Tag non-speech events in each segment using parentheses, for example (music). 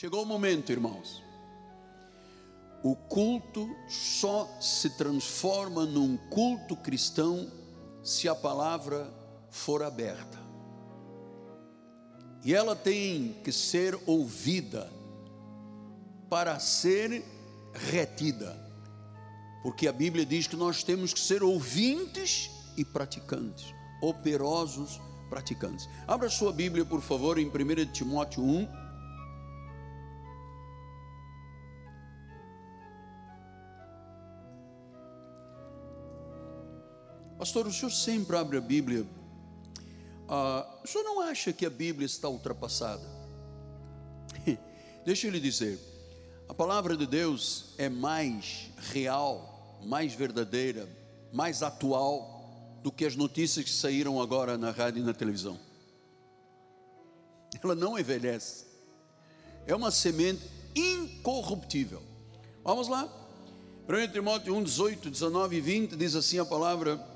Chegou o momento, irmãos. O culto só se transforma num culto cristão se a palavra for aberta. E ela tem que ser ouvida para ser retida. Porque a Bíblia diz que nós temos que ser ouvintes e praticantes, operosos praticantes. Abra sua Bíblia, por favor, em 1 Timóteo 1. Pastor, o senhor sempre abre a Bíblia. Ah, o senhor não acha que a Bíblia está ultrapassada? (laughs) Deixa eu lhe dizer, a palavra de Deus é mais real, mais verdadeira, mais atual do que as notícias que saíram agora na rádio e na televisão. Ela não envelhece. É uma semente incorruptível. Vamos lá. 1 Timóteo 1, 18, 19 e 20 diz assim a palavra: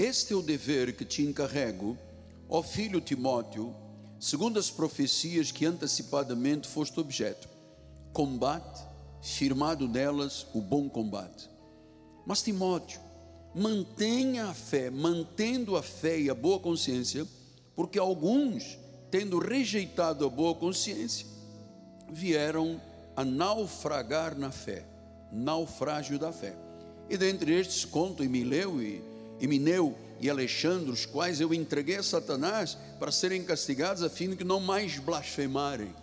este é o dever que te encarrego, ó filho Timóteo, segundo as profecias que antecipadamente foste objeto. Combate, firmado nelas o bom combate. Mas Timóteo, mantenha a fé, mantendo a fé e a boa consciência, porque alguns, tendo rejeitado a boa consciência, vieram a naufragar na fé, naufrágio da fé. E dentre estes conto Emileu e e Mineu e Alexandre, os quais eu entreguei a Satanás para serem castigados, a fim de que não mais blasfemarem.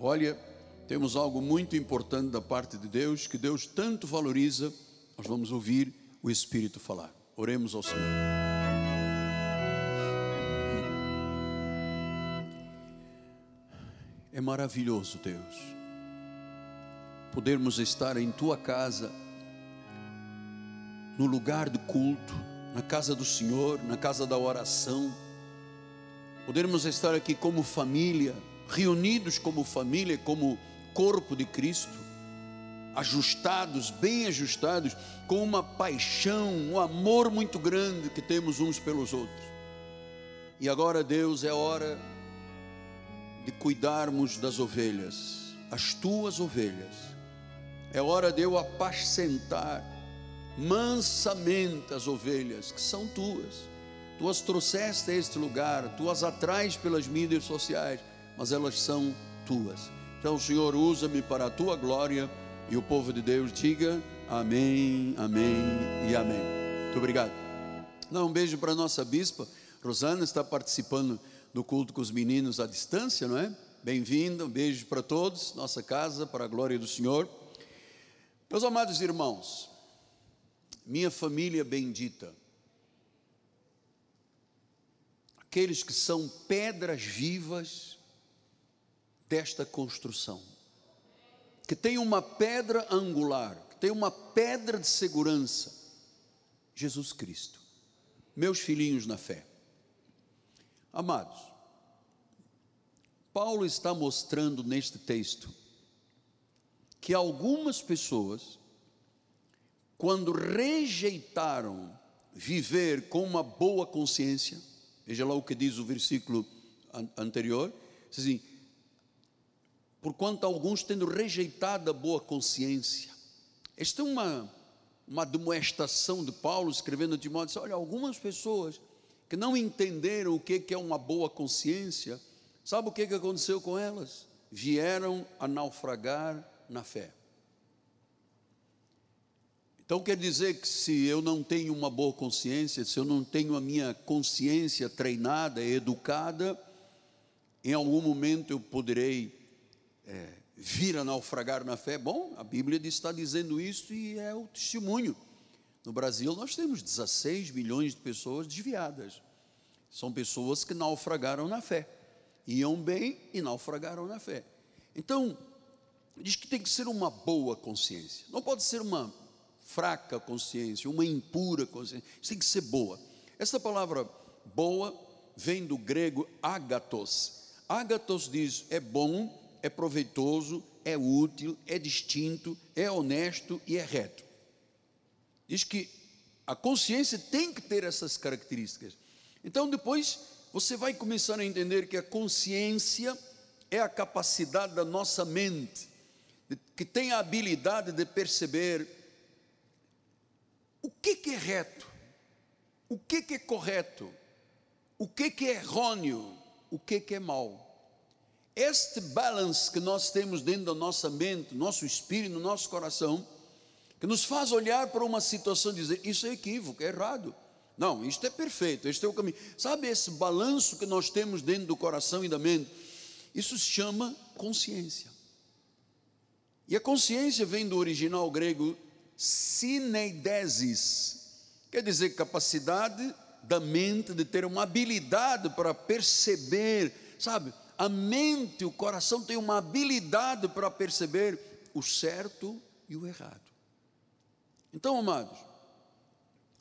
Olha, temos algo muito importante da parte de Deus, que Deus tanto valoriza, nós vamos ouvir o Espírito falar. Oremos ao Senhor. É maravilhoso, Deus, podermos estar em tua casa, no lugar de culto, na casa do Senhor, na casa da oração, podermos estar aqui como família, reunidos como família, como corpo de Cristo, ajustados, bem ajustados, com uma paixão, um amor muito grande que temos uns pelos outros. E agora, Deus, é hora de cuidarmos das ovelhas, as tuas ovelhas. É hora de eu apacentar mansamente as ovelhas que são tuas. Tu as trouxeste a este lugar, tu as atrais pelas mídias sociais, mas elas são tuas. Então, Senhor, usa-me para a tua glória e o povo de Deus diga amém, amém e amém. Muito obrigado. Dá um beijo para a nossa bispa. Rosana está participando do culto com os meninos à distância, não é? Bem-vinda, um beijo para todos, nossa casa, para a glória do Senhor. Meus amados irmãos, minha família bendita, aqueles que são pedras vivas desta construção, que tem uma pedra angular, que tem uma pedra de segurança, Jesus Cristo, meus filhinhos na fé. Amados, Paulo está mostrando neste texto que algumas pessoas quando rejeitaram viver com uma boa consciência, veja lá o que diz o versículo anterior, diz assim, porquanto alguns tendo rejeitado a boa consciência, esta é uma, uma demonstração de Paulo escrevendo a Timóteo, olha, algumas pessoas que não entenderam o que é uma boa consciência, sabe o que aconteceu com elas? Vieram a naufragar na fé. Então quer dizer que se eu não tenho uma boa consciência, se eu não tenho a minha consciência treinada, educada, em algum momento eu poderei é, vir a naufragar na fé. Bom, a Bíblia está dizendo isso e é o testemunho. No Brasil nós temos 16 milhões de pessoas desviadas. São pessoas que naufragaram na fé. Iam bem e naufragaram na fé. Então, diz que tem que ser uma boa consciência. Não pode ser uma fraca consciência, uma impura consciência. Isso tem que ser boa. Essa palavra boa vem do grego agatos. Agatos diz é bom, é proveitoso, é útil, é distinto, é honesto e é reto. Diz que a consciência tem que ter essas características. Então depois você vai começar a entender que a consciência é a capacidade da nossa mente, que tem a habilidade de perceber o que, que é reto, o que, que é correto, o que, que é errôneo, o que, que é mal. Este balance que nós temos dentro da nossa mente, nosso espírito, no nosso coração, que nos faz olhar para uma situação e dizer: Isso é equívoco, é errado. Não, isto é perfeito, este é o caminho. Sabe esse balanço que nós temos dentro do coração e da mente? Isso se chama consciência. E a consciência vem do original grego syneidesis, quer dizer capacidade da mente de ter uma habilidade para perceber, sabe? A mente, o coração tem uma habilidade para perceber o certo e o errado. Então, amados,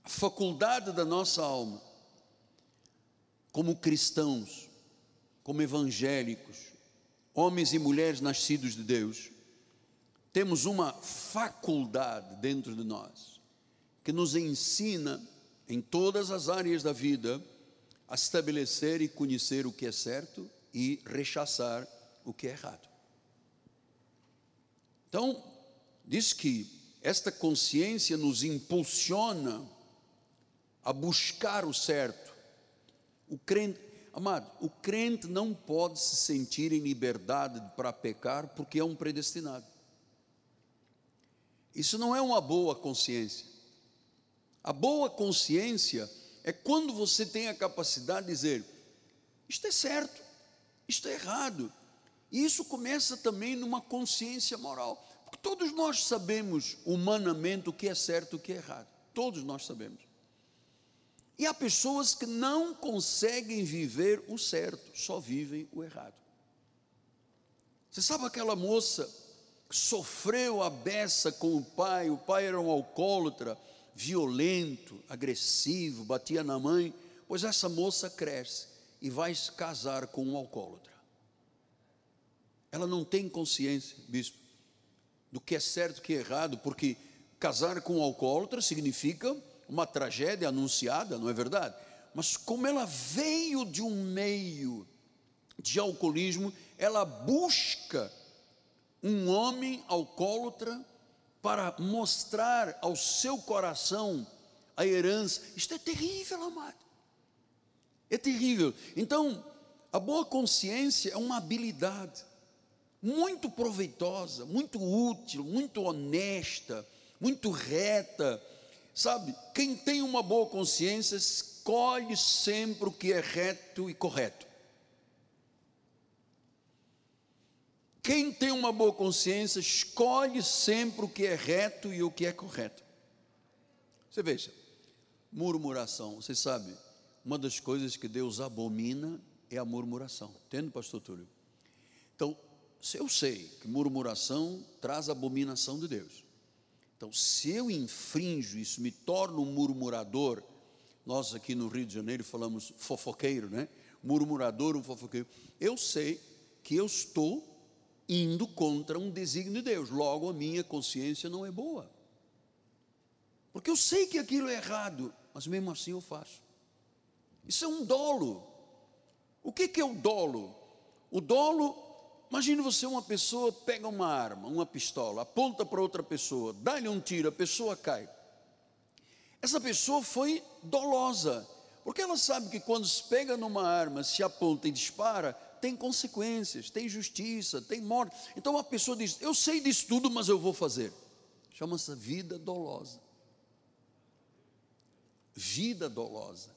a faculdade da nossa alma, como cristãos, como evangélicos, homens e mulheres nascidos de Deus, temos uma faculdade dentro de nós que nos ensina em todas as áreas da vida a estabelecer e conhecer o que é certo e rechaçar o que é errado. Então, diz que esta consciência nos impulsiona a buscar o certo. O crente, amado, o crente não pode se sentir em liberdade para pecar porque é um predestinado. Isso não é uma boa consciência. A boa consciência é quando você tem a capacidade de dizer: isto é certo, isto é errado. E isso começa também numa consciência moral. Porque todos nós sabemos humanamente o que é certo e o que é errado. Todos nós sabemos. E há pessoas que não conseguem viver o certo, só vivem o errado. Você sabe aquela moça sofreu a beça com o pai, o pai era um alcoólatra, violento, agressivo, batia na mãe, pois essa moça cresce e vai se casar com um alcoólatra. Ela não tem consciência, bispo, do que é certo e que é errado, porque casar com um alcoólatra significa uma tragédia anunciada, não é verdade? Mas como ela veio de um meio de alcoolismo, ela busca um homem alcoólatra para mostrar ao seu coração a herança. Isto é terrível, amado. É terrível. Então, a boa consciência é uma habilidade muito proveitosa, muito útil, muito honesta, muito reta Sabe, quem tem uma boa consciência escolhe sempre o que é reto e correto. Quem tem uma boa consciência escolhe sempre o que é reto e o que é correto. Você veja, murmuração, você sabe, uma das coisas que Deus abomina é a murmuração. Entende, pastor Túlio? Então, se eu sei que murmuração traz abominação de Deus, então, se eu infrinjo isso, me torno um murmurador, nós aqui no Rio de Janeiro falamos fofoqueiro, né? Murmurador, um fofoqueiro. Eu sei que eu estou indo contra um desígnio de Deus, logo a minha consciência não é boa. Porque eu sei que aquilo é errado, mas mesmo assim eu faço. Isso é um dolo. O que, que é o dolo? O dolo Imagine você, uma pessoa pega uma arma, uma pistola, aponta para outra pessoa, dá-lhe um tiro, a pessoa cai. Essa pessoa foi dolosa, porque ela sabe que quando se pega numa arma, se aponta e dispara, tem consequências, tem justiça, tem morte. Então a pessoa diz: Eu sei disso tudo, mas eu vou fazer. Chama-se vida dolosa. Vida dolosa.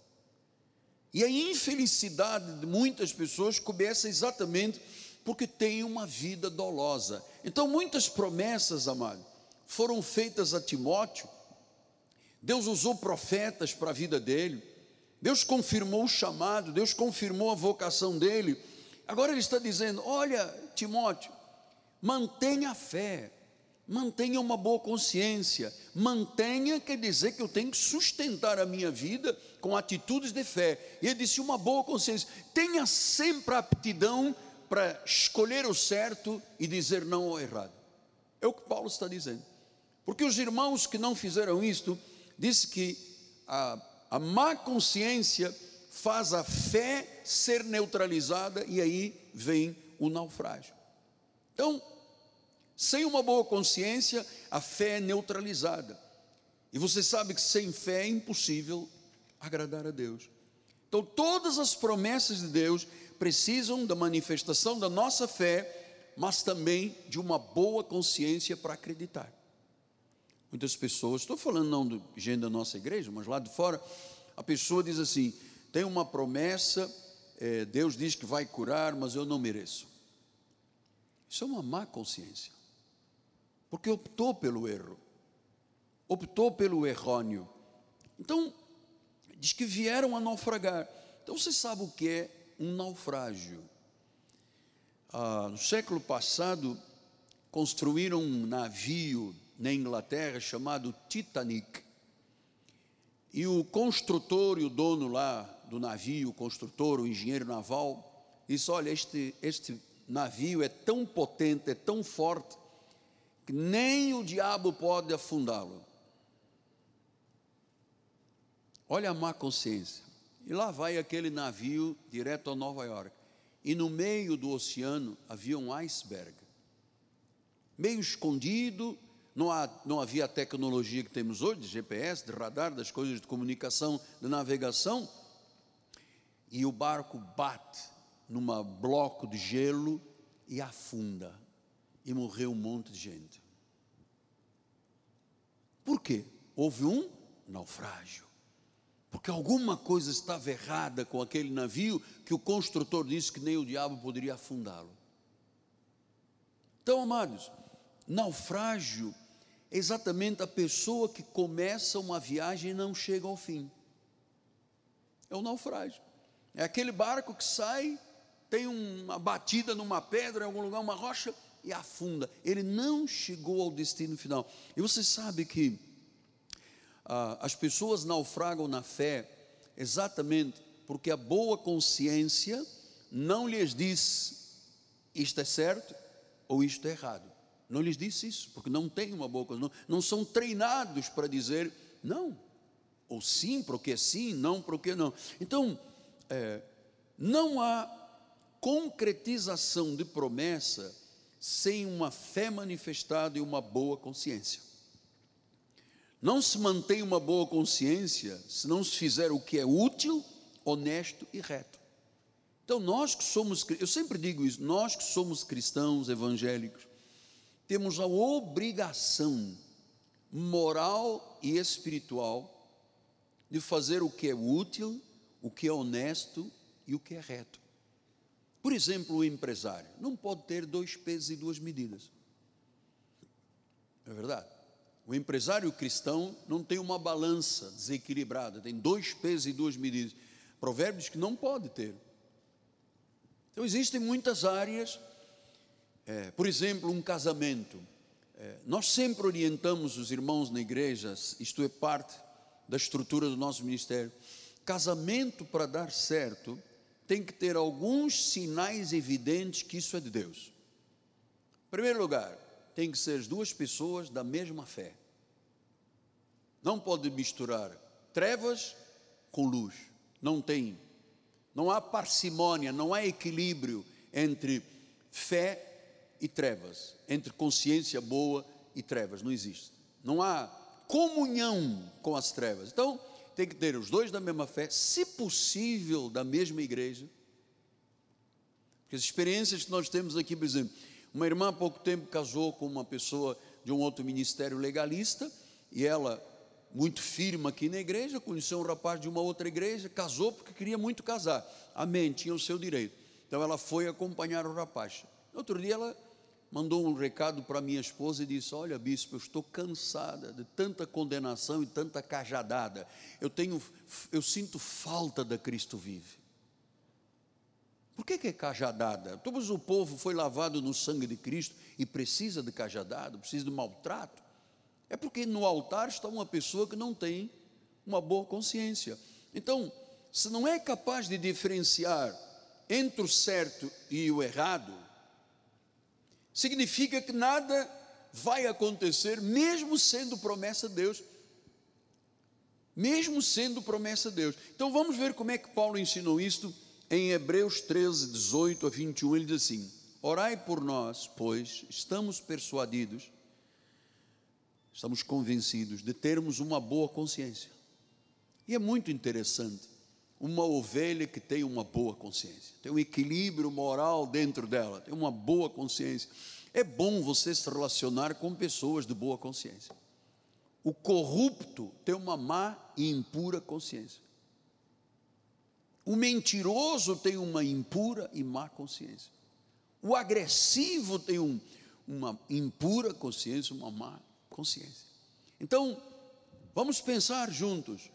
E a infelicidade de muitas pessoas começa exatamente porque tem uma vida dolosa. Então, muitas promessas, amado, foram feitas a Timóteo. Deus usou profetas para a vida dele. Deus confirmou o chamado, Deus confirmou a vocação dele. Agora ele está dizendo: Olha, Timóteo, mantenha a fé, mantenha uma boa consciência, mantenha quer dizer que eu tenho que sustentar a minha vida com atitudes de fé. E ele disse: Uma boa consciência, tenha sempre a aptidão para escolher o certo e dizer não ao errado. É o que Paulo está dizendo. Porque os irmãos que não fizeram isto, diz que a, a má consciência faz a fé ser neutralizada e aí vem o naufrágio. Então, sem uma boa consciência, a fé é neutralizada. E você sabe que sem fé é impossível agradar a Deus. Então, todas as promessas de Deus precisam da manifestação da nossa fé, mas também de uma boa consciência para acreditar. Muitas pessoas, estou falando não de gente da nossa igreja, mas lá de fora, a pessoa diz assim: tem uma promessa, é, Deus diz que vai curar, mas eu não mereço. Isso é uma má consciência, porque optou pelo erro, optou pelo errôneo. Então, diz que vieram a naufragar. Então, você sabe o que é um naufrágio? Ah, no século passado, construíram um navio na Inglaterra chamado Titanic. E o construtor e o dono lá do navio, o construtor, o engenheiro naval, disse: Olha, este, este navio é tão potente, é tão forte, que nem o diabo pode afundá-lo. Olha a má consciência. E lá vai aquele navio direto a Nova York. E no meio do oceano havia um iceberg, meio escondido, não, há, não havia a tecnologia que temos hoje, de GPS, de radar, das coisas de comunicação, de navegação, e o barco bate num bloco de gelo e afunda, e morreu um monte de gente. Por quê? Houve um naufrágio. Porque alguma coisa estava errada com aquele navio que o construtor disse que nem o diabo poderia afundá-lo. Então, amados, naufrágio é exatamente a pessoa que começa uma viagem e não chega ao fim. É o naufrágio. É aquele barco que sai, tem uma batida numa pedra, em algum lugar, uma rocha, e afunda. Ele não chegou ao destino final. E você sabe que ah, as pessoas naufragam na fé exatamente porque a boa consciência não lhes diz isto é certo ou isto é errado. Não lhes disse isso, porque não tem uma boa coisa, não, não são treinados para dizer não, ou sim, porque sim, não, porque não. Então, é, não há concretização de promessa sem uma fé manifestada e uma boa consciência. Não se mantém uma boa consciência se não se fizer o que é útil, honesto e reto. Então, nós que somos, eu sempre digo isso, nós que somos cristãos evangélicos, temos a obrigação moral e espiritual de fazer o que é útil, o que é honesto e o que é reto. Por exemplo, o empresário não pode ter dois pesos e duas medidas. É verdade. O empresário cristão não tem uma balança desequilibrada, tem dois pesos e duas medidas. Provérbios que não pode ter. Então existem muitas áreas é, por exemplo, um casamento. É, nós sempre orientamos os irmãos na igreja, isto é parte da estrutura do nosso ministério. Casamento, para dar certo, tem que ter alguns sinais evidentes que isso é de Deus. Em primeiro lugar, tem que ser as duas pessoas da mesma fé. Não pode misturar trevas com luz. Não tem. Não há parcimônia, não há equilíbrio entre fé e trevas, entre consciência boa e trevas, não existe. Não há comunhão com as trevas. Então, tem que ter os dois da mesma fé, se possível, da mesma igreja. Porque as experiências que nós temos aqui, por exemplo, uma irmã há pouco tempo casou com uma pessoa de um outro ministério legalista, e ela, muito firme aqui na igreja, conheceu um rapaz de uma outra igreja, casou porque queria muito casar. Amém, tinha o seu direito. Então ela foi acompanhar o rapaz. Outro dia ela mandou um recado para minha esposa e disse: Olha, bispo, eu estou cansada de tanta condenação e tanta cajadada. Eu tenho, eu sinto falta da Cristo vive. Por que, que é cajadada? Todos o povo foi lavado no sangue de Cristo e precisa de cajadada, precisa de maltrato. É porque no altar está uma pessoa que não tem uma boa consciência. Então, se não é capaz de diferenciar entre o certo e o errado, significa que nada vai acontecer, mesmo sendo promessa de Deus. Mesmo sendo promessa de Deus. Então vamos ver como é que Paulo ensinou isto em Hebreus 13, 18 a 21. Ele diz assim: Orai por nós, pois estamos persuadidos, estamos convencidos de termos uma boa consciência. E é muito interessante uma ovelha que tem uma boa consciência, tem um equilíbrio moral dentro dela, tem uma boa consciência. É bom você se relacionar com pessoas de boa consciência. O corrupto tem uma má e impura consciência. O mentiroso tem uma impura e má consciência. O agressivo tem um, uma impura consciência, uma má consciência. Então, vamos pensar juntos.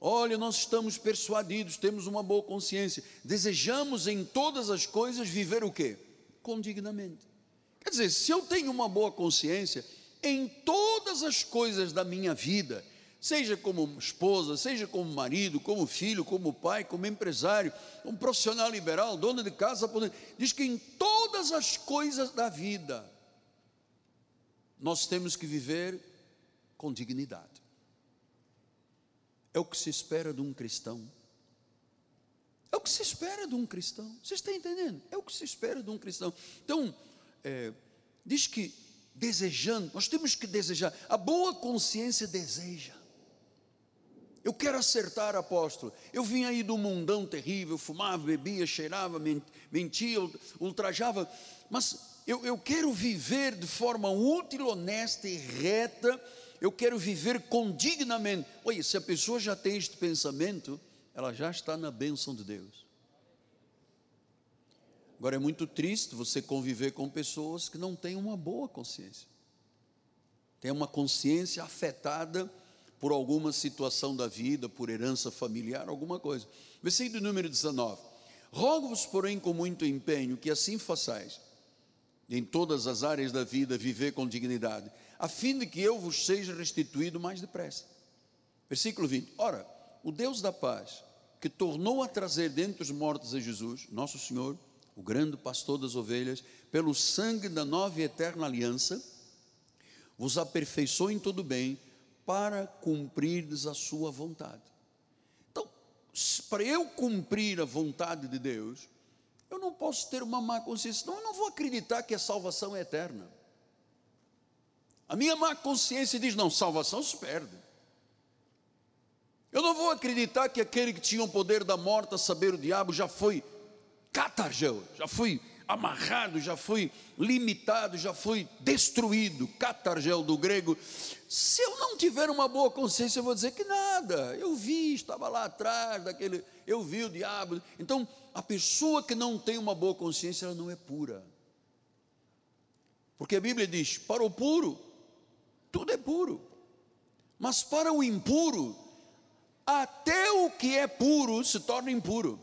Olha, nós estamos persuadidos, temos uma boa consciência, desejamos em todas as coisas viver o quê? Condignamente. Quer dizer, se eu tenho uma boa consciência, em todas as coisas da minha vida, seja como esposa, seja como marido, como filho, como pai, como empresário, como profissional liberal, dono de casa, diz que em todas as coisas da vida, nós temos que viver com dignidade. É o que se espera de um cristão. É o que se espera de um cristão. Você está entendendo? É o que se espera de um cristão. Então, é, diz que desejando, nós temos que desejar, a boa consciência deseja. Eu quero acertar, apóstolo. Eu vim aí do mundão terrível, fumava, bebia, cheirava, mentia, ultrajava, mas eu, eu quero viver de forma útil, honesta e reta. Eu quero viver condignamente. Olha, se a pessoa já tem este pensamento, ela já está na bênção de Deus. Agora é muito triste você conviver com pessoas que não têm uma boa consciência. Tem uma consciência afetada por alguma situação da vida, por herança familiar, alguma coisa. Versículo número 19. Rogo-vos, porém, com muito empenho, que assim façais, em todas as áreas da vida, viver com dignidade, a fim de que eu vos seja restituído mais depressa. Versículo 20. Ora, o Deus da paz, que tornou a trazer dentre os mortos a Jesus, nosso Senhor, o grande pastor das ovelhas, pelo sangue da nova e eterna aliança, vos aperfeiçoou em todo bem, para cumprirdes a sua vontade. Então, para eu cumprir a vontade de Deus, eu não posso ter uma má consciência, senão eu não vou acreditar que a salvação é eterna. A minha má consciência diz: não, salvação se perde. Eu não vou acreditar que aquele que tinha o poder da morte, a saber o diabo, já foi catargeu, já foi amarrado, já foi limitado, já foi destruído. Catargel do grego. Se eu não tiver uma boa consciência, eu vou dizer que nada. Eu vi, estava lá atrás daquele, eu vi o diabo. Então, a pessoa que não tem uma boa consciência, ela não é pura. Porque a Bíblia diz: para o puro, tudo é puro. Mas para o impuro, até o que é puro se torna impuro.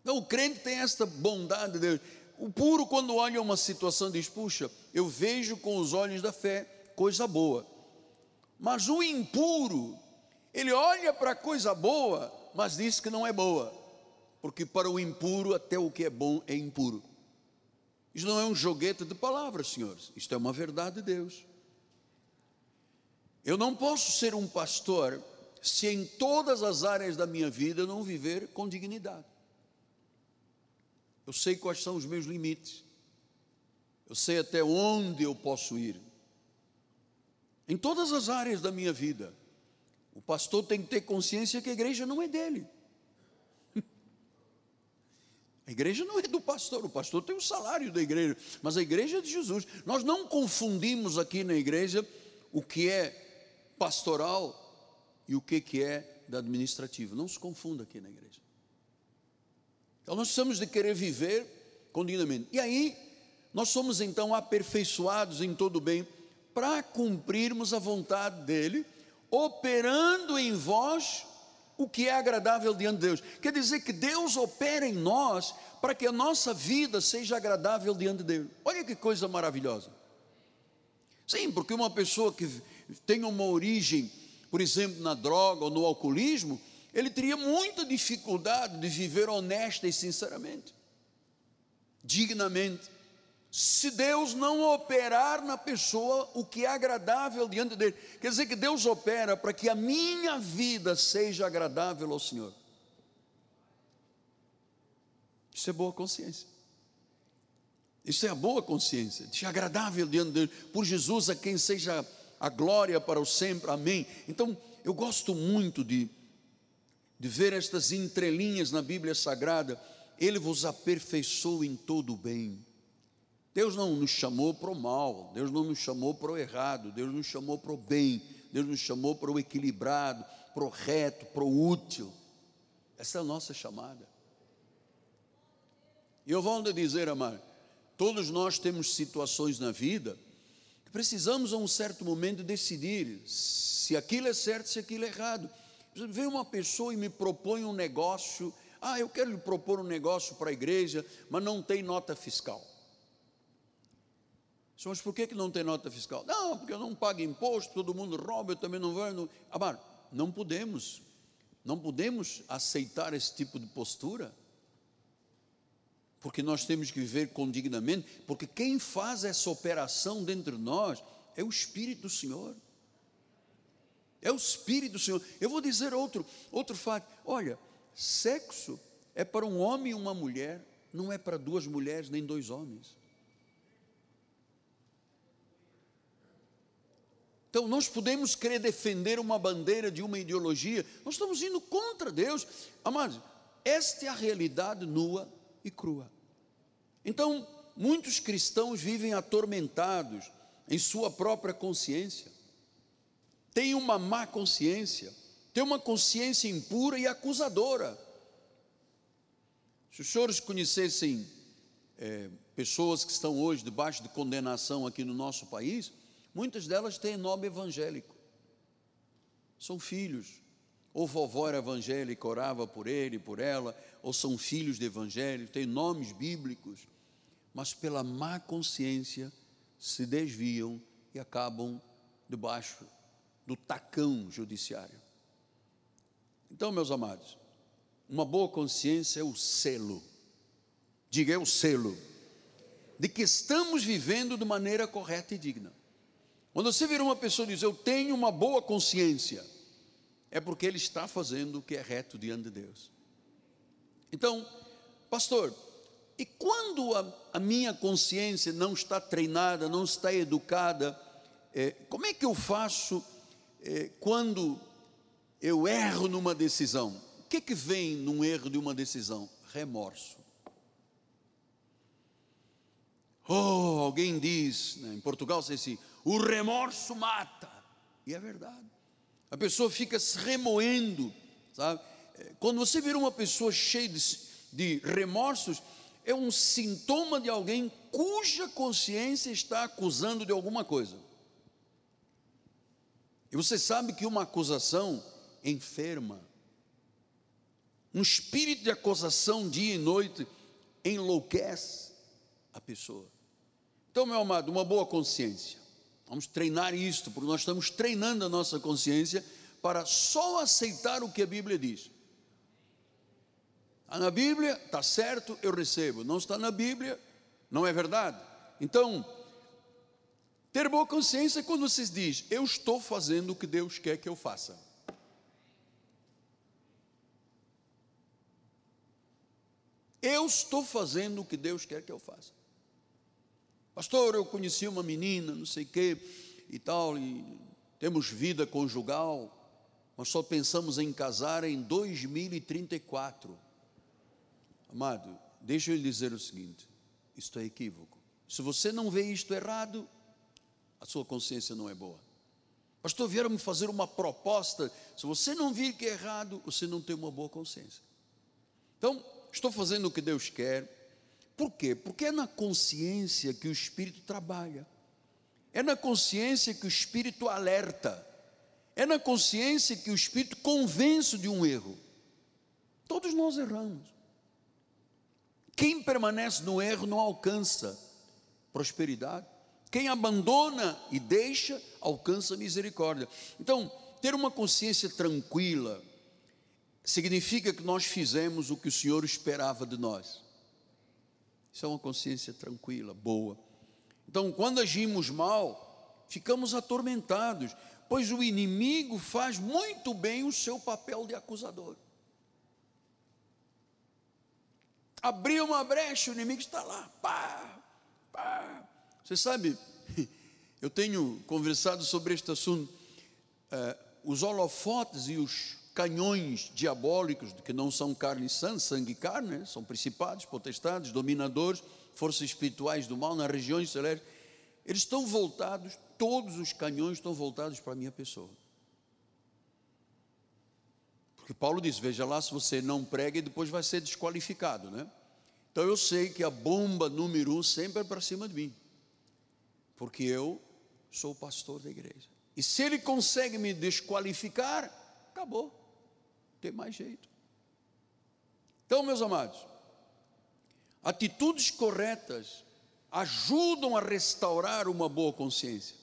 Então, o crente tem esta bondade de Deus. O puro, quando olha uma situação, diz: Puxa, eu vejo com os olhos da fé coisa boa. Mas o impuro, ele olha para coisa boa, mas diz que não é boa. Porque para o impuro, até o que é bom é impuro. Isso não é um joguete de palavras, senhores. Isto é uma verdade de Deus. Eu não posso ser um pastor se em todas as áreas da minha vida eu não viver com dignidade. Eu sei quais são os meus limites. Eu sei até onde eu posso ir. Em todas as áreas da minha vida. O pastor tem que ter consciência que a igreja não é dele. (laughs) A igreja não é do pastor, o pastor tem o salário da igreja, mas a igreja é de Jesus. Nós não confundimos aqui na igreja o que é pastoral e o que é da administrativa. Não se confunda aqui na igreja. Então nós precisamos de querer viver continuamente. E aí, nós somos então aperfeiçoados em todo bem para cumprirmos a vontade dele, operando em vós o que é agradável diante de Deus. Quer dizer que Deus opera em nós para que a nossa vida seja agradável diante dele. Olha que coisa maravilhosa. Sim, porque uma pessoa que tem uma origem, por exemplo, na droga ou no alcoolismo, ele teria muita dificuldade de viver honesta e sinceramente, dignamente. Se Deus não operar na pessoa o que é agradável diante dele, quer dizer que Deus opera para que a minha vida seja agradável ao Senhor. Isso é boa consciência. Isso é a boa consciência, de agradável diante de Deus, por Jesus a quem seja a glória para o sempre, amém. Então, eu gosto muito de, de ver estas entrelinhas na Bíblia Sagrada, Ele vos aperfeiçoou em todo o bem. Deus não nos chamou para o mal, Deus não nos chamou para o errado, Deus nos chamou para o bem, Deus nos chamou para o equilibrado, para o reto, para o útil. Essa é a nossa chamada. E eu volto a dizer, amado, todos nós temos situações na vida precisamos a um certo momento decidir se aquilo é certo, se aquilo é errado. Vem uma pessoa e me propõe um negócio, ah, eu quero lhe propor um negócio para a igreja, mas não tem nota fiscal. Mas por que, que não tem nota fiscal? Não, porque eu não pago imposto, todo mundo rouba, eu também não vou. Amar, não podemos, não podemos aceitar esse tipo de postura, porque nós temos que viver condignamente, porque quem faz essa operação dentro de nós é o Espírito do Senhor. É o Espírito do Senhor. Eu vou dizer outro, outro fato. Olha, sexo é para um homem e uma mulher, não é para duas mulheres nem dois homens. Então, nós podemos querer defender uma bandeira de uma ideologia, nós estamos indo contra Deus. Amados, esta é a realidade nua e crua. Então, muitos cristãos vivem atormentados em sua própria consciência, têm uma má consciência, têm uma consciência impura e acusadora. Se os senhores conhecessem é, pessoas que estão hoje debaixo de condenação aqui no nosso país, Muitas delas têm nome evangélico. São filhos. Ou vovó era evangélica, orava por ele, por ela, ou são filhos de evangelho, têm nomes bíblicos, mas pela má consciência se desviam e acabam debaixo do tacão judiciário. Então, meus amados, uma boa consciência é o selo, diga é o selo, de que estamos vivendo de maneira correta e digna. Quando você vira uma pessoa e diz, eu tenho uma boa consciência, é porque ele está fazendo o que é reto diante de Deus. Então, pastor, e quando a, a minha consciência não está treinada, não está educada, é, como é que eu faço é, quando eu erro numa decisão? O que, que vem num erro de uma decisão? Remorso. Oh, alguém diz, né, em Portugal, se assim, o remorso mata. E é verdade. A pessoa fica se remoendo, sabe? É, quando você vira uma pessoa cheia de, de remorsos, é um sintoma de alguém cuja consciência está acusando de alguma coisa. E você sabe que uma acusação enferma. Um espírito de acusação dia e noite enlouquece a pessoa. Então, meu amado, uma boa consciência. Vamos treinar isto, porque nós estamos treinando a nossa consciência para só aceitar o que a Bíblia diz. Está na Bíblia, está certo, eu recebo. Não está na Bíblia, não é verdade. Então, ter boa consciência é quando você diz, eu estou fazendo o que Deus quer que eu faça. Eu estou fazendo o que Deus quer que eu faça. Pastor, eu conheci uma menina, não sei o quê e tal, e temos vida conjugal, mas só pensamos em casar em 2034. Amado, deixa eu lhe dizer o seguinte: isto é equívoco. Se você não vê isto errado, a sua consciência não é boa. Pastor, vieram me fazer uma proposta. Se você não vir que é errado, você não tem uma boa consciência. Então, estou fazendo o que Deus quer por quê? Porque é na consciência que o Espírito trabalha, é na consciência que o Espírito alerta, é na consciência que o Espírito convence de um erro. Todos nós erramos. Quem permanece no erro não alcança prosperidade. Quem abandona e deixa, alcança misericórdia. Então, ter uma consciência tranquila significa que nós fizemos o que o Senhor esperava de nós. Isso é uma consciência tranquila, boa. Então, quando agimos mal, ficamos atormentados, pois o inimigo faz muito bem o seu papel de acusador. Abriu uma brecha, o inimigo está lá, pá, Você sabe, (laughs) eu tenho conversado sobre este assunto. Uh, os holofotes e os canhões diabólicos, que não são carne e sangue, sangue e carne, né? são principados, potestades, dominadores, forças espirituais do mal nas regiões celestes, eles estão voltados, todos os canhões estão voltados para a minha pessoa. Porque Paulo diz: veja lá se você não prega e depois vai ser desqualificado, né? Então eu sei que a bomba número um sempre é para cima de mim, porque eu sou o pastor da igreja. E se ele consegue me desqualificar, acabou, tem mais jeito. Então, meus amados, atitudes corretas ajudam a restaurar uma boa consciência.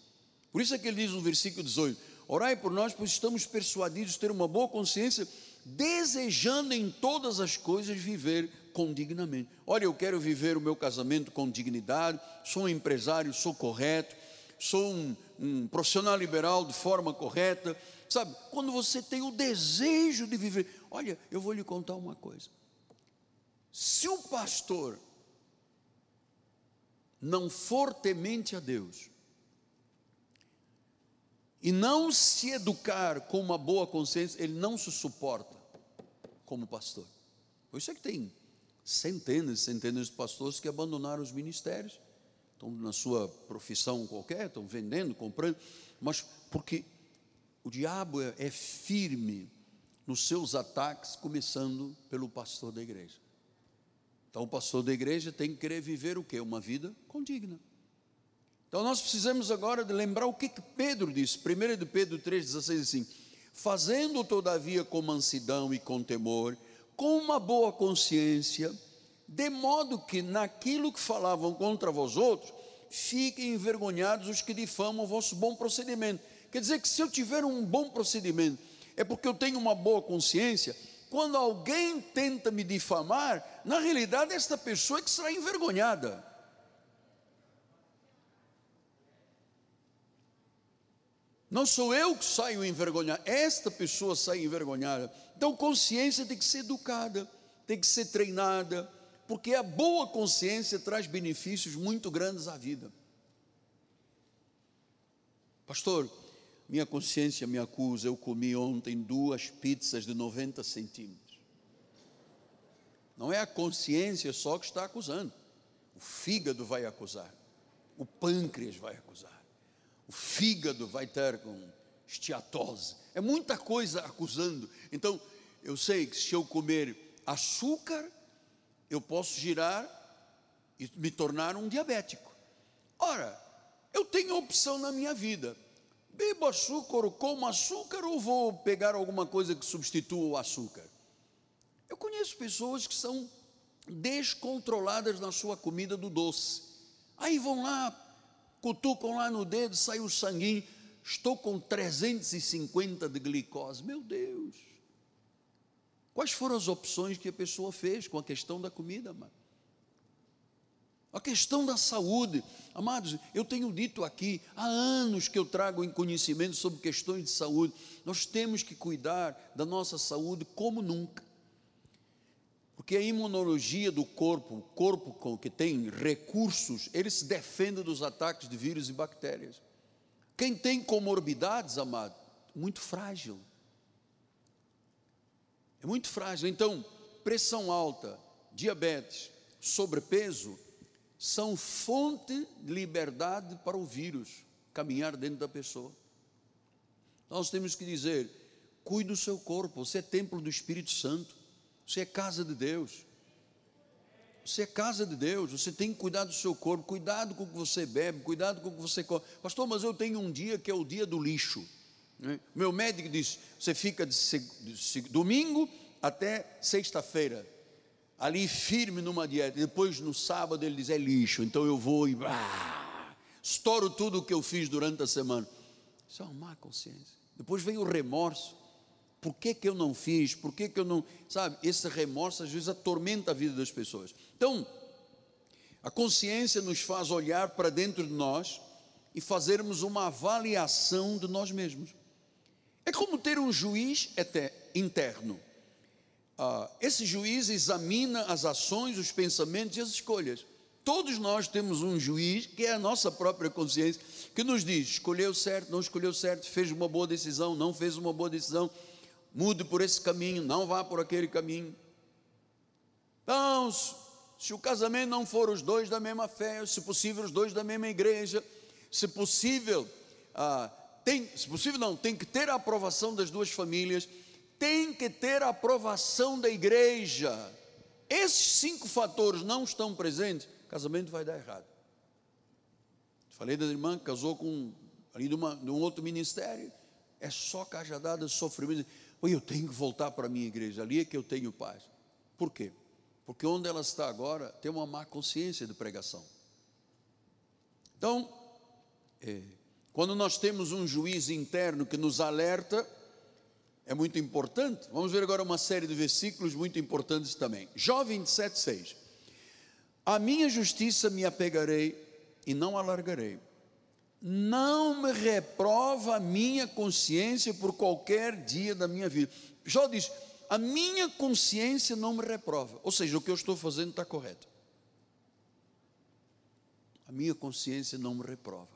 Por isso é que ele diz no versículo 18: Orai por nós, pois estamos persuadidos de ter uma boa consciência, desejando em todas as coisas viver com dignamente. Olha, eu quero viver o meu casamento com dignidade, sou um empresário, sou correto, sou um, um profissional liberal de forma correta. Sabe, quando você tem o desejo de viver, olha, eu vou lhe contar uma coisa. Se o pastor não for temente a Deus e não se educar com uma boa consciência, ele não se suporta como pastor. Por isso é que tem centenas e centenas de pastores que abandonaram os ministérios, estão na sua profissão qualquer, estão vendendo, comprando, mas porque o diabo é, é firme nos seus ataques, começando pelo pastor da igreja. Então, o pastor da igreja tem que querer viver o quê? Uma vida condigna. Então, nós precisamos agora de lembrar o que, que Pedro disse. 1 de Pedro 3,16 assim: Fazendo todavia com mansidão e com temor, com uma boa consciência, de modo que naquilo que falavam contra vós outros, fiquem envergonhados os que difamam o vosso bom procedimento. Quer dizer que se eu tiver um bom procedimento, é porque eu tenho uma boa consciência, quando alguém tenta me difamar, na realidade esta pessoa é que será envergonhada. Não sou eu que saio envergonhado, esta pessoa sai envergonhada. Então, consciência tem que ser educada, tem que ser treinada, porque a boa consciência traz benefícios muito grandes à vida. Pastor, minha consciência me acusa, eu comi ontem duas pizzas de 90 centímetros. Não é a consciência só que está acusando, o fígado vai acusar, o pâncreas vai acusar, o fígado vai ter com estiatose, é muita coisa acusando. Então, eu sei que se eu comer açúcar, eu posso girar e me tornar um diabético. Ora, eu tenho opção na minha vida Bebo açúcar ou como açúcar ou vou pegar alguma coisa que substitua o açúcar? Eu conheço pessoas que são descontroladas na sua comida do doce. Aí vão lá, cutucam lá no dedo, sai o sanguinho. Estou com 350 de glicose. Meu Deus! Quais foram as opções que a pessoa fez com a questão da comida, mano? A questão da saúde, amados, eu tenho dito aqui, há anos que eu trago em conhecimento sobre questões de saúde, nós temos que cuidar da nossa saúde como nunca. Porque a imunologia do corpo, o corpo que tem recursos, ele se defende dos ataques de vírus e bactérias. Quem tem comorbidades, amado, muito frágil. É muito frágil. Então, pressão alta, diabetes, sobrepeso, são fonte de liberdade para o vírus caminhar dentro da pessoa. Nós temos que dizer: cuide do seu corpo, você é templo do Espírito Santo, você é casa de Deus. Você é casa de Deus, você tem que cuidar do seu corpo, cuidado com o que você bebe, cuidado com o que você come. Pastor, mas eu tenho um dia que é o dia do lixo. Né? Meu médico diz: você fica de, de, de domingo até sexta-feira ali firme numa dieta. Depois no sábado ele diz: é lixo, então eu vou e ah, estouro tudo o que eu fiz durante a semana. Isso é uma má consciência. Depois vem o remorso. Por que, que eu não fiz? Por que, que eu não. Sabe, esse remorso às vezes atormenta a vida das pessoas. Então, a consciência nos faz olhar para dentro de nós e fazermos uma avaliação de nós mesmos. É como ter um juiz interno ah, esse juiz examina as ações, os pensamentos e as escolhas. Todos nós temos um juiz, que é a nossa própria consciência, que nos diz: escolheu certo, não escolheu certo, fez uma boa decisão, não fez uma boa decisão, mude por esse caminho, não vá por aquele caminho. Então, se o casamento não for os dois da mesma fé, se possível os dois da mesma igreja, se possível, ah, tem, se possível não, tem que ter a aprovação das duas famílias, tem que ter a aprovação da igreja. Esses cinco fatores não estão presentes, casamento vai dar errado. Falei da irmã que casou com ali de, uma, de um outro ministério, é só cajadada, sofrimento. Oi, eu tenho que voltar para a minha igreja, ali é que eu tenho paz. Por quê? Porque onde ela está agora tem uma má consciência de pregação. Então, é, quando nós temos um juiz interno que nos alerta, é muito importante. Vamos ver agora uma série de versículos muito importantes também. Jó 27, 6. A minha justiça me apegarei e não alargarei. Não me reprova a minha consciência por qualquer dia da minha vida. Jó diz: a minha consciência não me reprova. Ou seja, o que eu estou fazendo está correto. A minha consciência não me reprova.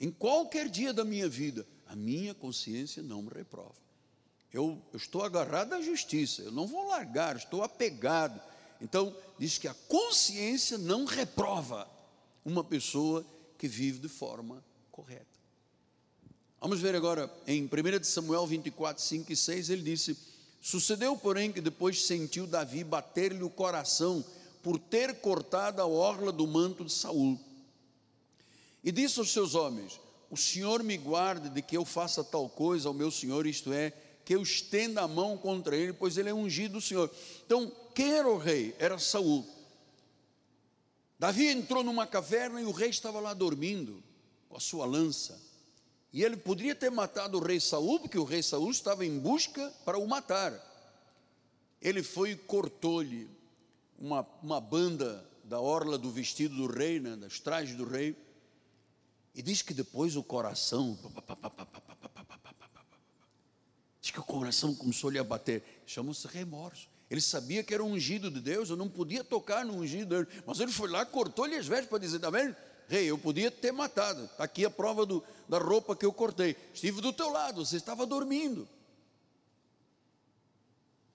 Em qualquer dia da minha vida, a minha consciência não me reprova. Eu, eu estou agarrado à justiça, eu não vou largar, estou apegado. Então, diz que a consciência não reprova uma pessoa que vive de forma correta. Vamos ver agora em 1 Samuel 24, 5 e 6, ele disse: Sucedeu, porém, que depois sentiu Davi bater-lhe o coração por ter cortado a orla do manto de Saul. E disse aos seus homens: O Senhor me guarde de que eu faça tal coisa ao meu Senhor, isto é, que eu estenda a mão contra ele, pois ele é ungido do Senhor. Então, quem era o rei? Era Saul. Davi entrou numa caverna e o rei estava lá dormindo, com a sua lança. E ele poderia ter matado o rei Saul, porque o rei Saul estava em busca para o matar. Ele foi e cortou-lhe uma, uma banda da orla do vestido do rei, né, das trajes do rei. E diz que depois o coração. Diz que o coração começou-lhe a bater. Chama-se remorso. Ele sabia que era um ungido de Deus, eu não podia tocar no ungido dele. Mas ele foi lá, cortou-lhe as vestes para dizer: vendo? Rei, eu podia ter matado. Está aqui a prova do, da roupa que eu cortei. Estive do teu lado, você estava dormindo.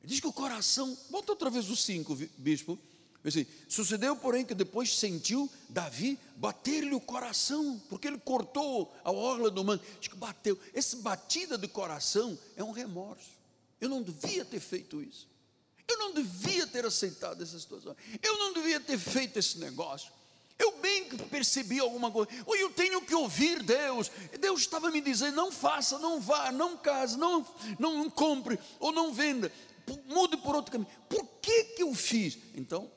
Ele diz que o coração. Volta outra vez o 5, bispo. Assim, Sucedeu, porém, que depois sentiu Davi bater-lhe o coração, porque ele cortou a orla do manto. Diz que bateu. Essa batida de coração é um remorso. Eu não devia ter feito isso. Eu não devia ter aceitado essa situação. Eu não devia ter feito esse negócio. Eu bem percebi alguma coisa. Ou eu tenho que ouvir Deus. Deus estava me dizendo: não faça, não vá, não case, não, não compre ou não venda. Mude por outro caminho. Por que que eu fiz? Então,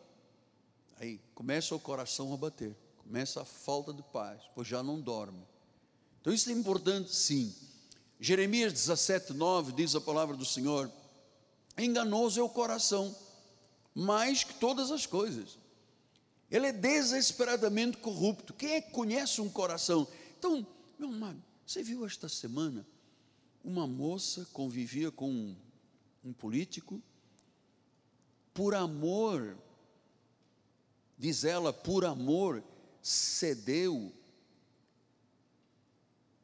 aí começa o coração a bater. Começa a falta de paz, pois já não dorme. Então isso é importante, sim. Jeremias 17, 9 diz a palavra do Senhor: enganoso é o coração, mais que todas as coisas ele é desesperadamente corrupto. Quem é que conhece um coração? Então, meu amado, você viu esta semana uma moça convivia com um, um político por amor, diz ela, por amor, cedeu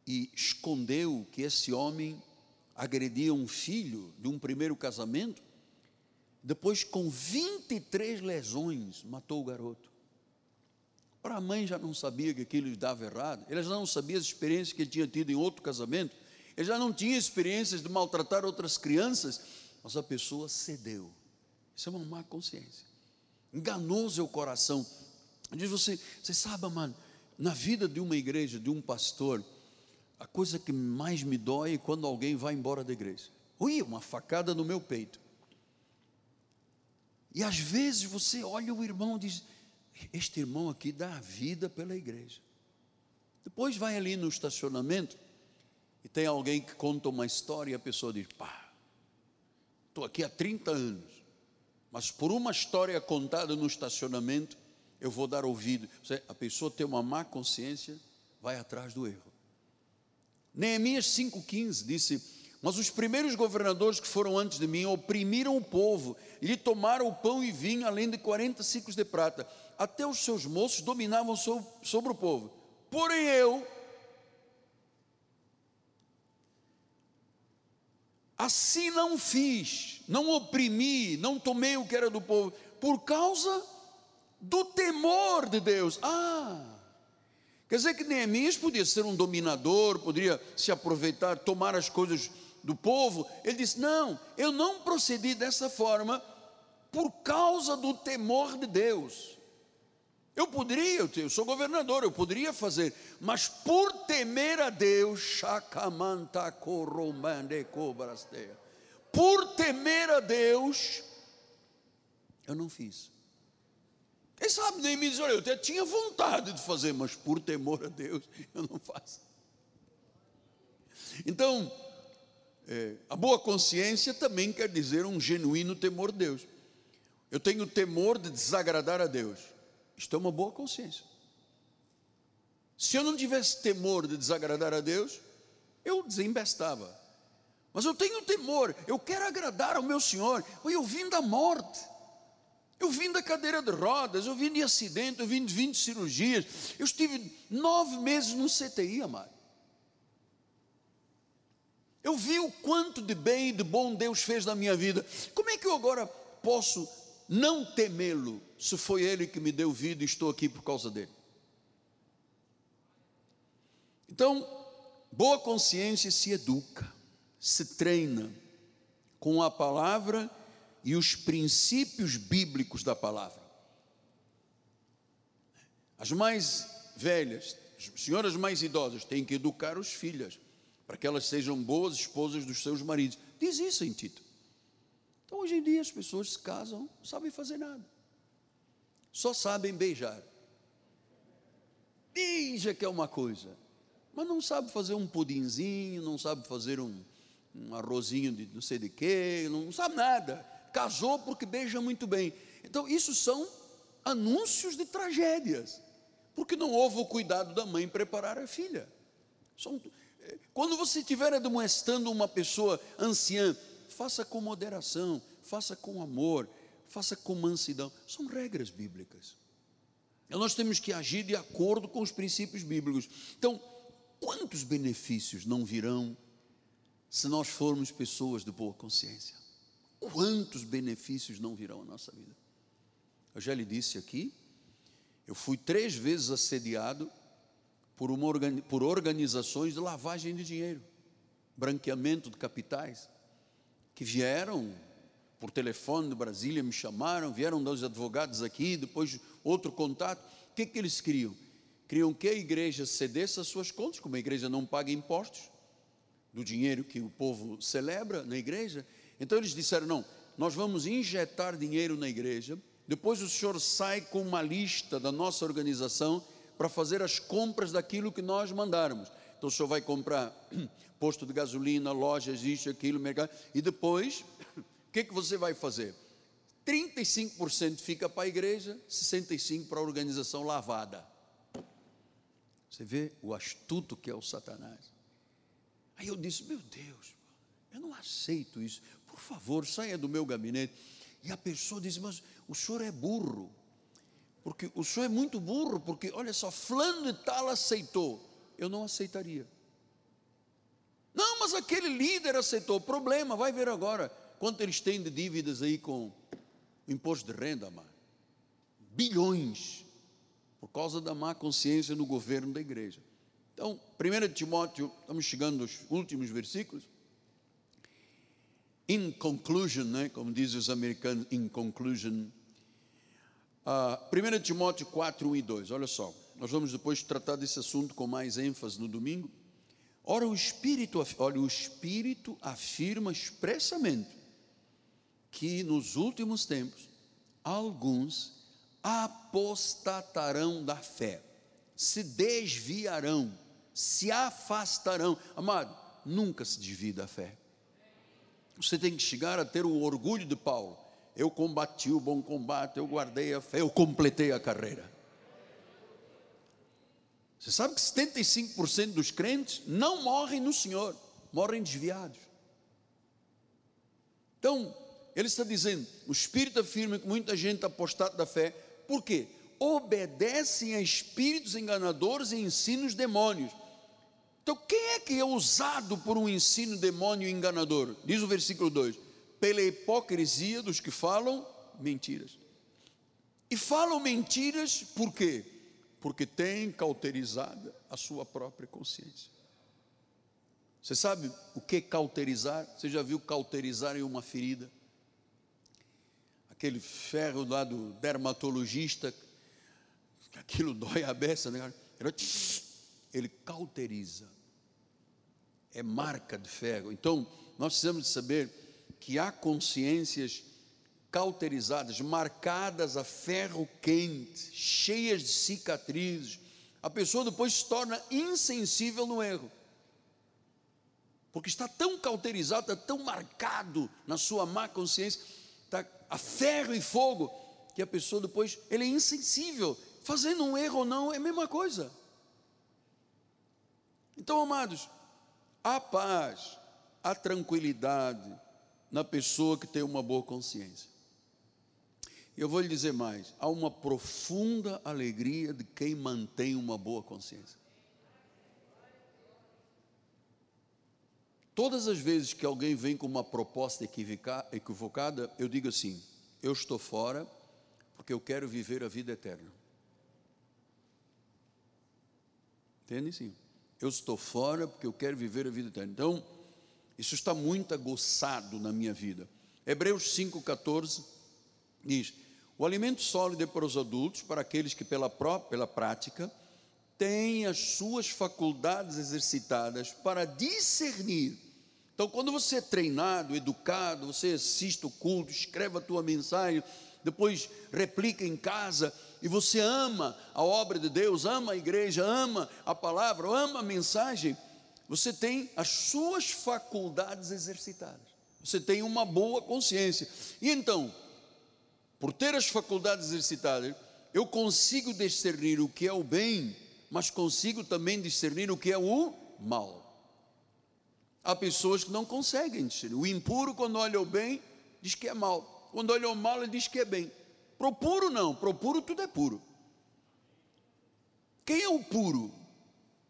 e escondeu que esse homem agredia um filho de um primeiro casamento, depois, com 23 lesões, matou o garoto. Para a mãe já não sabia que aquilo lhe dava errado, ele já não sabia as experiências que ele tinha tido em outro casamento, ele já não tinha experiências de maltratar outras crianças, mas a pessoa cedeu. Isso é uma má consciência. Enganou seu coração. Diz você, você sabe, mano, na vida de uma igreja, de um pastor, a coisa que mais me dói é quando alguém vai embora da igreja. Ui, uma facada no meu peito. E às vezes você olha o irmão e diz: este irmão aqui dá a vida pela igreja. Depois vai ali no estacionamento e tem alguém que conta uma história e a pessoa diz: pá, estou aqui há 30 anos, mas por uma história contada no estacionamento, eu vou dar ouvido. A pessoa tem uma má consciência, vai atrás do erro. Neemias 5,15 disse: Mas os primeiros governadores que foram antes de mim oprimiram o povo, e lhe tomaram o pão e vinho, além de 40 ciclos de prata. Até os seus moços dominavam sobre, sobre o povo. Porém eu, assim não fiz, não oprimi, não tomei o que era do povo, por causa do temor de Deus. Ah, quer dizer que Neemias podia ser um dominador, poderia se aproveitar, tomar as coisas do povo, ele disse: Não, eu não procedi dessa forma por causa do temor de Deus. Eu poderia, eu sou governador, eu poderia fazer, mas por temer a Deus, por temer a Deus, eu não fiz. Quem sabe nem me diz, olha, eu até tinha vontade de fazer, mas por temor a Deus, eu não faço. Então, é, a boa consciência também quer dizer um genuíno temor de Deus. Eu tenho temor de desagradar a Deus. Isto é uma boa consciência. Se eu não tivesse temor de desagradar a Deus, eu desembestava. Mas eu tenho temor, eu quero agradar ao meu Senhor. Eu vim da morte, eu vim da cadeira de rodas, eu vim de acidente, eu vim de 20 cirurgias. Eu estive nove meses no CTI, amado. Eu vi o quanto de bem e de bom Deus fez na minha vida. Como é que eu agora posso não temê-lo, se foi Ele que me deu vida e estou aqui por causa dele? Então, boa consciência se educa, se treina com a palavra e os princípios bíblicos da palavra. As mais velhas, as senhoras mais idosas, têm que educar os filhos para que elas sejam boas esposas dos seus maridos. Diz isso em Tito. Então, hoje em dia, as pessoas se casam, não sabem fazer nada, só sabem beijar. Beija que é uma coisa, mas não sabe fazer um pudinzinho, não sabe fazer um, um arrozinho de não sei de quê, não sabe nada. Casou porque beija muito bem. Então, isso são anúncios de tragédias, porque não houve o cuidado da mãe preparar a filha. São, quando você estiver admoestando uma pessoa anciã, faça com moderação, faça com amor, faça com mansidão. São regras bíblicas. E nós temos que agir de acordo com os princípios bíblicos. Então, quantos benefícios não virão se nós formos pessoas de boa consciência? Quantos benefícios não virão à nossa vida? Eu já lhe disse aqui, eu fui três vezes assediado por, uma, por organizações de lavagem de dinheiro, branqueamento de capitais, que vieram por telefone de Brasília, me chamaram, vieram dos advogados aqui, depois outro contato. O que, que eles queriam? Queriam que a igreja cedesse as suas contas, como a igreja não paga impostos do dinheiro que o povo celebra na igreja. Então eles disseram: não, nós vamos injetar dinheiro na igreja, depois o senhor sai com uma lista da nossa organização para fazer as compras daquilo que nós mandarmos. Então o senhor vai comprar (clears throat) posto de gasolina, lojas, isso, aquilo, mercado, e depois, (clears throat) o que, que você vai fazer? 35% fica para a igreja, 65% para a organização lavada. Você vê o astuto que é o Satanás. Aí eu disse: Meu Deus, eu não aceito isso. Por favor, saia do meu gabinete. E a pessoa disse: Mas o senhor é burro porque o senhor é muito burro, porque olha só, fulano de tal aceitou, eu não aceitaria. Não, mas aquele líder aceitou, problema, vai ver agora quanto eles têm de dívidas aí com o imposto de renda, amado. Bilhões, por causa da má consciência no governo da igreja. Então, 1 Timóteo, estamos chegando aos últimos versículos. In conclusion, né, como dizem os americanos, in conclusion, Uh, 1 Timóteo 4, 1 e 2, olha só, nós vamos depois tratar desse assunto com mais ênfase no domingo. Ora, o Espírito, olha, o Espírito afirma expressamente que nos últimos tempos alguns apostatarão da fé, se desviarão, se afastarão. Amado, nunca se desvie da fé. Você tem que chegar a ter o orgulho de Paulo eu combati o bom combate, eu guardei a fé, eu completei a carreira. Você sabe que 75% dos crentes não morrem no Senhor, morrem desviados. Então, ele está dizendo: o Espírito afirma que muita gente apostata da fé, por quê? Obedecem a espíritos enganadores e ensinos demônios. Então, quem é que é usado por um ensino demônio enganador? Diz o versículo 2: pela hipocrisia dos que falam mentiras. E falam mentiras por quê? Porque têm cauterizada a sua própria consciência. Você sabe o que é cauterizar? Você já viu cauterizar em uma ferida? Aquele ferro lá do dermatologista, aquilo (laughs) dói a beça, né? Ele cauteriza. É marca de ferro. Então, nós precisamos saber que há consciências cauterizadas, marcadas a ferro quente, cheias de cicatrizes. A pessoa depois se torna insensível no erro. Porque está tão cauterizado, está tão marcado na sua má consciência, está a ferro e fogo, que a pessoa depois, ele é insensível. Fazendo um erro ou não é a mesma coisa. Então, amados, a paz, a tranquilidade na pessoa que tem uma boa consciência. Eu vou lhe dizer mais: há uma profunda alegria de quem mantém uma boa consciência. Todas as vezes que alguém vem com uma proposta equivocada, eu digo assim: eu estou fora porque eu quero viver a vida eterna. Entende? Sim. Eu estou fora porque eu quero viver a vida eterna. Então, isso está muito aguçado na minha vida. Hebreus 5,14 diz: o alimento sólido é para os adultos, para aqueles que pela própria, pela prática, têm as suas faculdades exercitadas para discernir. Então, quando você é treinado, educado, você assiste o culto, escreve a tua mensagem, depois replica em casa, e você ama a obra de Deus, ama a igreja, ama a palavra, ama a mensagem, você tem as suas faculdades exercitadas. Você tem uma boa consciência. E então, por ter as faculdades exercitadas, eu consigo discernir o que é o bem, mas consigo também discernir o que é o mal. Há pessoas que não conseguem discernir. O impuro, quando olha o bem, diz que é mal. Quando olha o mal, ele diz que é bem. Pro puro, não. Pro puro, tudo é puro. Quem é o puro?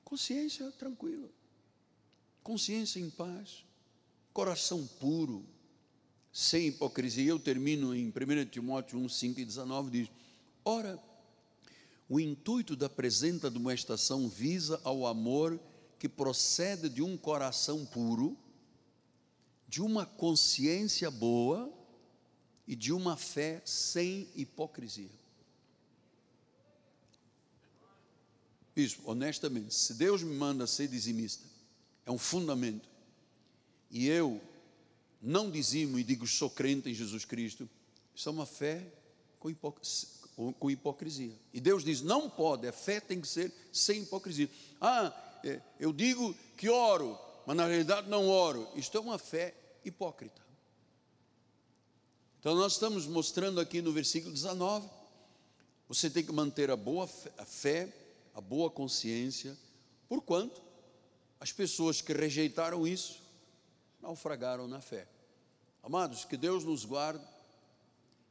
Consciência tranquila. Consciência em paz. Coração puro sem hipocrisia. Eu termino em 1 Timóteo 1, 5 e 19, diz: Ora, o intuito da presente admoestação visa ao amor que procede de um coração puro, de uma consciência boa e de uma fé sem hipocrisia. Isso, honestamente, se Deus me manda ser dizimista, é um fundamento, e eu não dizimo e digo sou crente em Jesus Cristo, isso é uma fé com, hipoc com hipocrisia. E Deus diz: não pode, a fé tem que ser sem hipocrisia. Ah, é, eu digo que oro, mas na realidade não oro. Isto é uma fé hipócrita. Então nós estamos mostrando aqui no versículo 19, você tem que manter a boa fé, a, fé, a boa consciência, porquanto as pessoas que rejeitaram isso naufragaram na fé. Amados, que Deus nos guarde,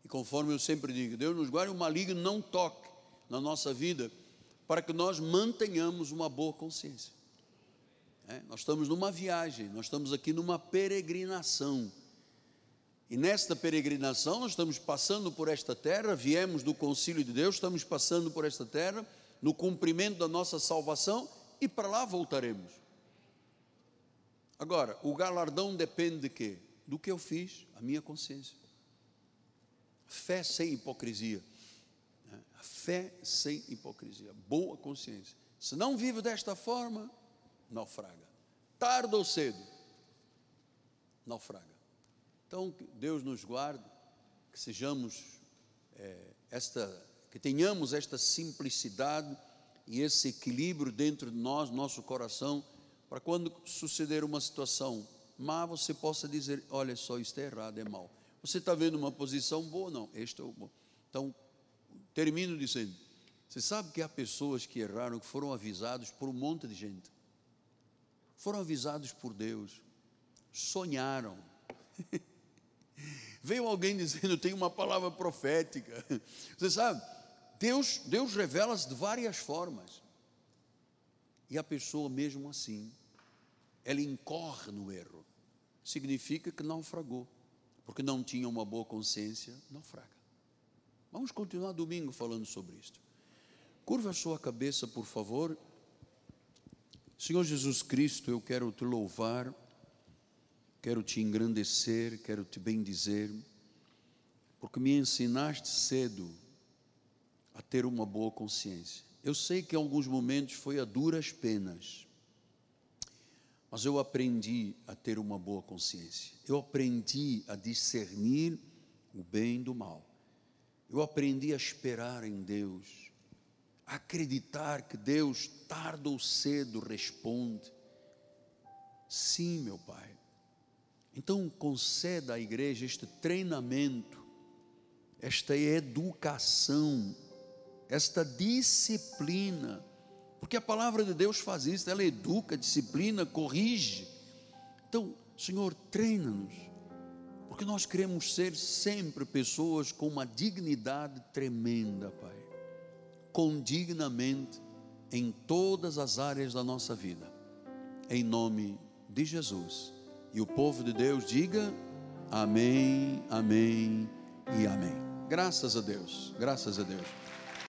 e conforme eu sempre digo, Deus nos guarde, o maligno não toque na nossa vida, para que nós mantenhamos uma boa consciência. É, nós estamos numa viagem, nós estamos aqui numa peregrinação. E nesta peregrinação, nós estamos passando por esta terra, viemos do concílio de Deus, estamos passando por esta terra, no cumprimento da nossa salvação, e para lá voltaremos. Agora, o galardão depende de quê? Do que eu fiz, a minha consciência. Fé sem hipocrisia. Né? Fé sem hipocrisia. Boa consciência. Se não vive desta forma, naufraga. Tarde ou cedo, naufraga. Então, Deus nos guarde, que sejamos é, esta, que tenhamos esta simplicidade e esse equilíbrio dentro de nós, nosso coração, para quando suceder uma situação má, você possa dizer: olha só, isto é errado, é mal. Você está vendo uma posição boa? Não, este é bom. Então, termino dizendo: você sabe que há pessoas que erraram, que foram avisados por um monte de gente, foram avisados por Deus, sonharam, (laughs) Veio alguém dizendo, tem uma palavra profética. Você sabe, Deus, Deus revela-se de várias formas. E a pessoa, mesmo assim, ela incorre no erro. Significa que naufragou, porque não tinha uma boa consciência, naufraga. Vamos continuar domingo falando sobre isto. Curva a sua cabeça, por favor. Senhor Jesus Cristo, eu quero te louvar, quero te engrandecer, quero te bendizer, porque me ensinaste cedo a ter uma boa consciência. Eu sei que em alguns momentos foi a duras penas, mas eu aprendi a ter uma boa consciência. Eu aprendi a discernir o bem do mal. Eu aprendi a esperar em Deus, a acreditar que Deus, tarde ou cedo, responde. Sim, meu Pai. Então, conceda à igreja este treinamento, esta educação, esta disciplina, porque a palavra de Deus faz isso, ela educa, disciplina, corrige. Então, Senhor, treina-nos porque nós queremos ser sempre pessoas com uma dignidade tremenda, Pai. Condignamente em todas as áreas da nossa vida. Em nome de Jesus. E o povo de Deus diga: Amém, Amém e Amém. Graças a Deus, graças a Deus.